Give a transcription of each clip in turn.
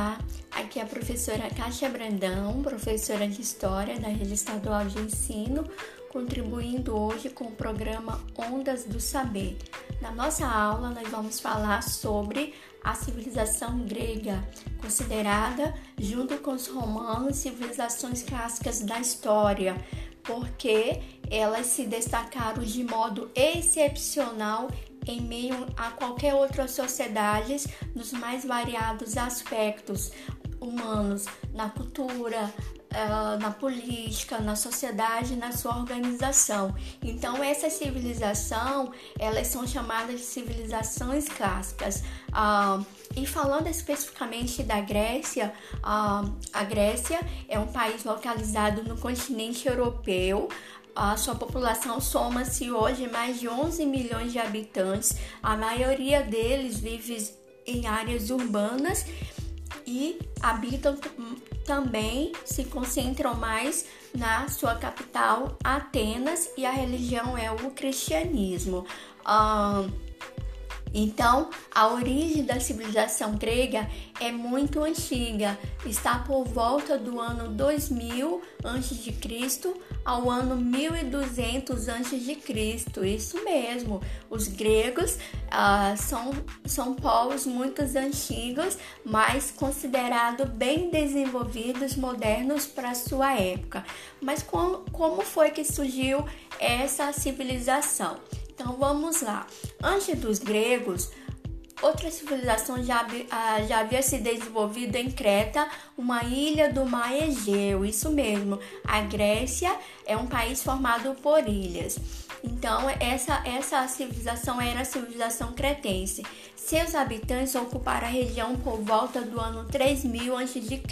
Olá, aqui é a professora Kátia Brandão, professora de História da Rede Estadual de Ensino, contribuindo hoje com o programa Ondas do Saber. Na nossa aula, nós vamos falar sobre a civilização grega, considerada, junto com os romanos, civilizações clássicas da história, porque elas se destacaram de modo excepcional em meio a qualquer outra sociedade nos mais variados aspectos humanos, na cultura, Uh, na política, na sociedade, na sua organização. Então, essa civilização, elas são chamadas de civilizações clássicas. Uh, e falando especificamente da Grécia, uh, a Grécia é um país localizado no continente europeu. A sua população soma-se hoje mais de 11 milhões de habitantes. A maioria deles vive em áreas urbanas e habitam também se concentram mais na sua capital, Atenas, e a religião é o cristianismo. Então, a origem da civilização grega é muito antiga, está por volta do ano 2000 a.C ao ano 1200 a.C. Isso mesmo, os gregos ah, são, são povos muito antigos, mas considerados bem desenvolvidos, modernos para sua época. Mas com, como foi que surgiu essa civilização? Então vamos lá. Antes dos gregos, Outra civilização já, ah, já havia se desenvolvido em Creta, uma ilha do mar Egeu. Isso mesmo, a Grécia é um país formado por ilhas. Então, essa, essa civilização era a civilização cretense. Seus habitantes ocuparam a região por volta do ano 3000 a.C.,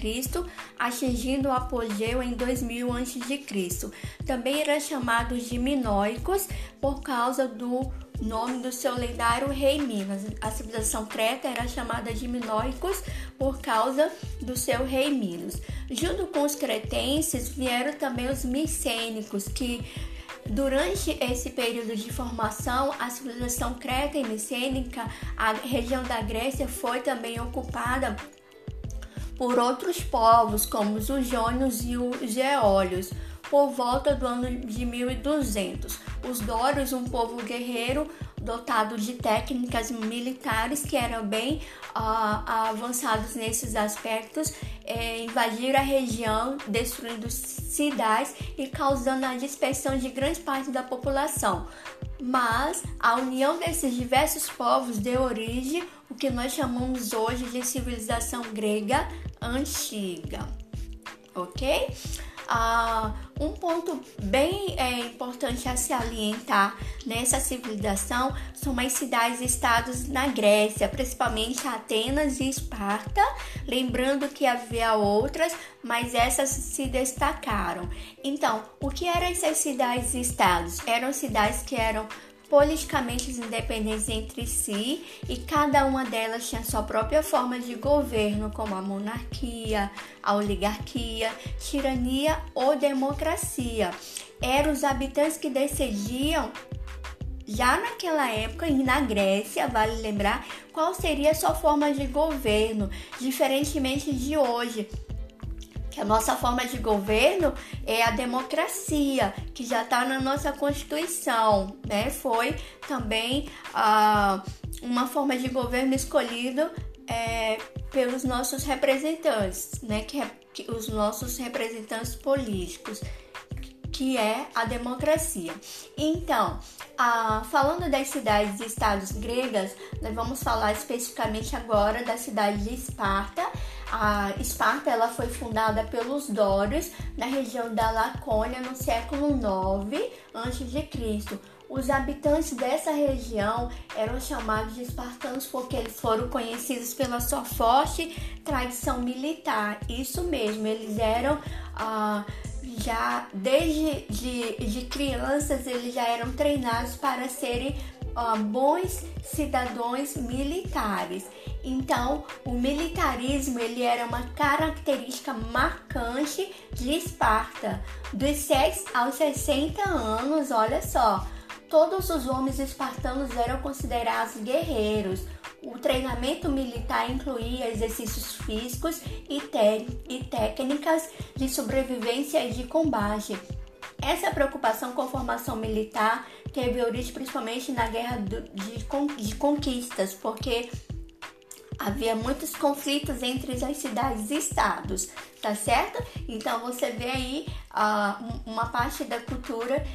atingindo o apogeu em 2000 a.C. Também eram chamados de minoicos por causa do nome do seu lendário rei Minas. A civilização creta era chamada de Minoicos por causa do seu rei Minos. Junto com os cretenses vieram também os micênicos, que Durante esse período de formação, a civilização creta e micênica, a região da Grécia foi também ocupada por outros povos, como os jônios e os geólios por volta do ano de 1200. Os dórios, um povo guerreiro dotado de técnicas militares que eram bem uh, avançados nesses aspectos, eh, invadiram a região, destruindo cidades e causando a dispersão de grande parte da população. Mas a união desses diversos povos deu origem o que nós chamamos hoje de civilização grega antiga, ok? Ah, um ponto bem é, importante a se alientar nessa civilização são as cidades-estados na Grécia, principalmente Atenas e Esparta. Lembrando que havia outras, mas essas se destacaram. Então, o que eram essas cidades-estados? Eram cidades que eram politicamente independentes entre si e cada uma delas tinha sua própria forma de governo, como a monarquia, a oligarquia, tirania ou democracia. Eram os habitantes que decidiam já naquela época e na Grécia, vale lembrar, qual seria sua forma de governo, diferentemente de hoje a nossa forma de governo é a democracia, que já está na nossa Constituição, né? Foi também ah, uma forma de governo escolhido é, pelos nossos representantes, né? Que, que os nossos representantes políticos que é a democracia. Então, ah, falando das cidades e estados gregas, nós vamos falar especificamente agora da cidade de Esparta. A Esparta ela foi fundada pelos Dórios na região da Lacônia no século 9 a.C. Os habitantes dessa região eram chamados de espartanos porque eles foram conhecidos pela sua forte tradição militar. Isso mesmo, eles eram ah, já desde de, de crianças eles já eram treinados para serem uh, bons cidadãos militares. Então, o militarismo ele era uma característica marcante de Esparta. Dos 6 aos 60 anos, olha só, todos os homens espartanos eram considerados guerreiros. O treinamento militar incluía exercícios físicos e, e técnicas de sobrevivência e de combate. Essa preocupação com a formação militar teve origem principalmente na guerra de, de conquistas, porque havia muitos conflitos entre as cidades e estados, tá certo? Então você vê aí uh, uma parte da cultura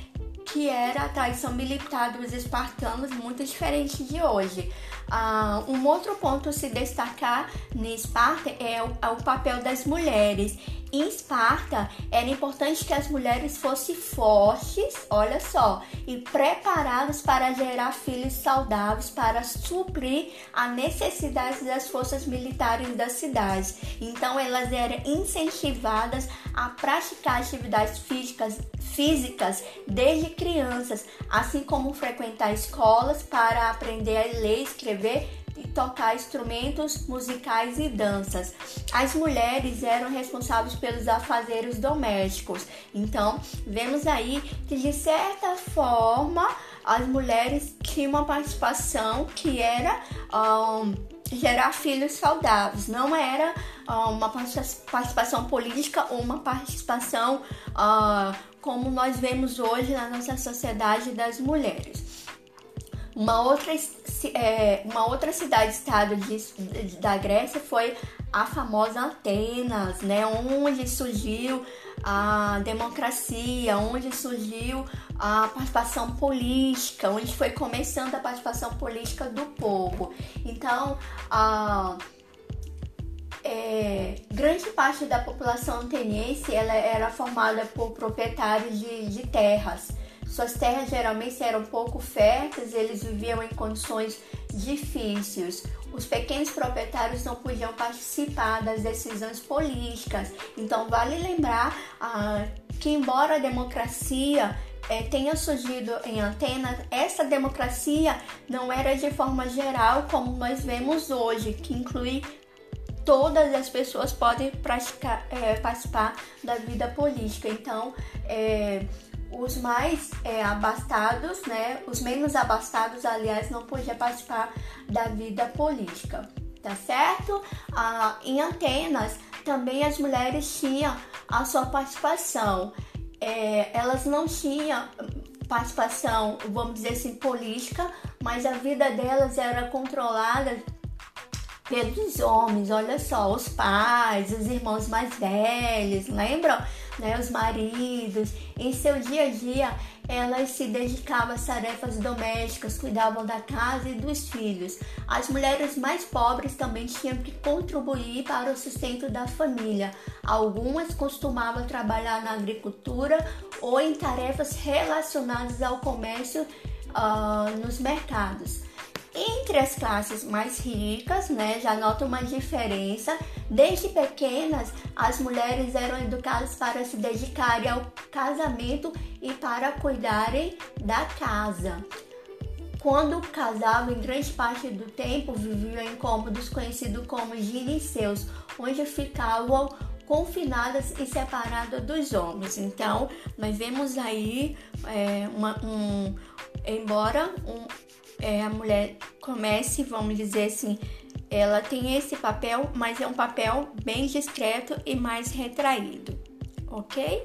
que era a traição militar dos espartanos muito diferente de hoje. Uh, um outro ponto a se destacar em Esparta é o, é o papel das mulheres. Em Esparta, era importante que as mulheres fossem fortes, olha só, e preparadas para gerar filhos saudáveis para suprir a necessidade das forças militares das cidades. Então, elas eram incentivadas a praticar atividades físicas, físicas desde crianças, assim como frequentar escolas para aprender a ler, escrever e tocar instrumentos musicais e danças. As mulheres eram responsáveis pelos afazeres domésticos. Então, vemos aí que de certa forma as mulheres tinham uma participação que era um, gerar filhos saudáveis, não era uma participação política ou uma participação uh, como nós vemos hoje na nossa sociedade das mulheres. Uma outra, é, uma outra cidade-estado da Grécia foi a famosa Atenas, né, onde surgiu a democracia, onde surgiu a participação política, onde foi começando a participação política do povo. Então, a, é, grande parte da população ateniense ela era formada por proprietários de, de terras. Suas terras geralmente eram pouco férteis, eles viviam em condições difíceis. Os pequenos proprietários não podiam participar das decisões políticas. Então, vale lembrar ah, que, embora a democracia eh, tenha surgido em Atenas, essa democracia não era de forma geral como nós vemos hoje, que inclui todas as pessoas podem praticar, é, participar da vida política. Então, é, os mais é, abastados, né, os menos abastados, aliás, não podiam participar da vida política, tá certo? Ah, em Atenas, também as mulheres tinham a sua participação. É, elas não tinham participação, vamos dizer assim, política, mas a vida delas era controlada pelos homens, olha só, os pais, os irmãos mais velhos, lembram? Né, os maridos. Em seu dia a dia, elas se dedicavam às tarefas domésticas, cuidavam da casa e dos filhos. As mulheres mais pobres também tinham que contribuir para o sustento da família. Algumas costumavam trabalhar na agricultura ou em tarefas relacionadas ao comércio uh, nos mercados. Entre as classes mais ricas, né, já nota uma diferença. Desde pequenas, as mulheres eram educadas para se dedicarem ao casamento e para cuidarem da casa. Quando casavam, em grande parte do tempo viviam em cômodos conhecidos como gineceus, onde ficavam confinadas e separadas dos homens. Então, nós vemos aí é, uma, um, embora um, é, a mulher comece, vamos dizer assim, ela tem esse papel, mas é um papel bem discreto e mais retraído, ok?